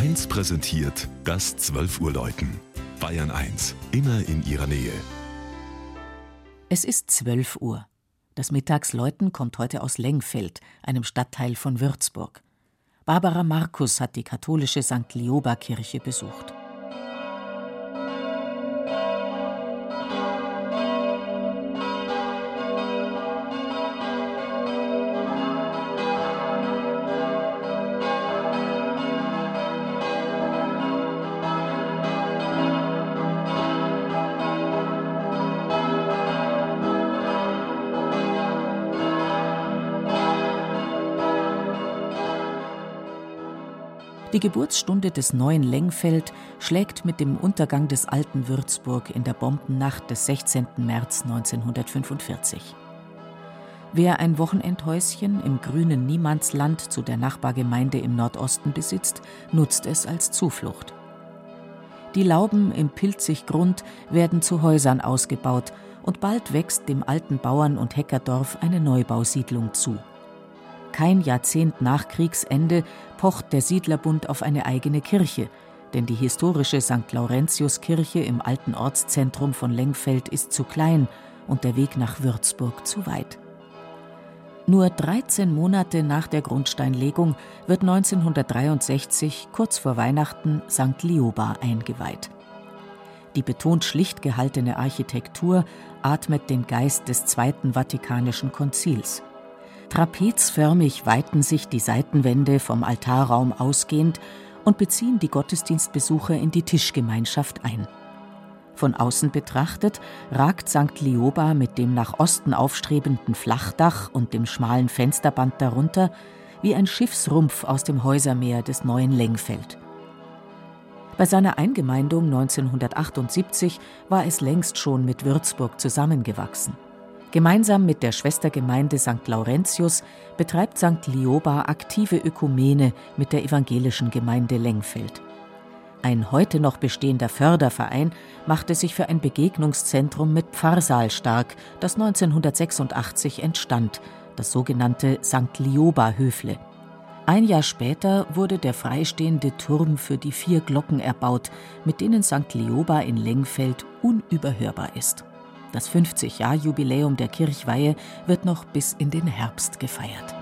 1 präsentiert das 12 Uhr Läuten. Bayern 1, immer in ihrer Nähe. Es ist 12 Uhr. Das Mittagsläuten kommt heute aus Lengfeld, einem Stadtteil von Würzburg. Barbara Markus hat die katholische St. Lioba Kirche besucht. Die Geburtsstunde des neuen Lengfeld schlägt mit dem Untergang des alten Würzburg in der Bombennacht des 16. März 1945. Wer ein Wochenendhäuschen im grünen Niemandsland zu der Nachbargemeinde im Nordosten besitzt, nutzt es als Zuflucht. Die Lauben im Pilziggrund werden zu Häusern ausgebaut und bald wächst dem alten Bauern- und Heckerdorf eine Neubausiedlung zu. Kein Jahrzehnt nach Kriegsende pocht der Siedlerbund auf eine eigene Kirche, denn die historische St. Laurentiuskirche im alten Ortszentrum von Lengfeld ist zu klein und der Weg nach Würzburg zu weit. Nur 13 Monate nach der Grundsteinlegung wird 1963, kurz vor Weihnachten, St. Lioba eingeweiht. Die betont schlicht gehaltene Architektur atmet den Geist des Zweiten Vatikanischen Konzils. Trapezförmig weiten sich die Seitenwände vom Altarraum ausgehend und beziehen die Gottesdienstbesucher in die Tischgemeinschaft ein. Von außen betrachtet ragt St. Lioba mit dem nach Osten aufstrebenden Flachdach und dem schmalen Fensterband darunter wie ein Schiffsrumpf aus dem Häusermeer des neuen Lengfeld. Bei seiner Eingemeindung 1978 war es längst schon mit Würzburg zusammengewachsen. Gemeinsam mit der Schwestergemeinde St. Laurentius betreibt St. Lioba aktive Ökumene mit der evangelischen Gemeinde Lengfeld. Ein heute noch bestehender Förderverein machte sich für ein Begegnungszentrum mit Pfarrsaal stark, das 1986 entstand, das sogenannte St. Lioba Höfle. Ein Jahr später wurde der freistehende Turm für die vier Glocken erbaut, mit denen St. Lioba in Lengfeld unüberhörbar ist. Das 50-Jahr-Jubiläum der Kirchweihe wird noch bis in den Herbst gefeiert.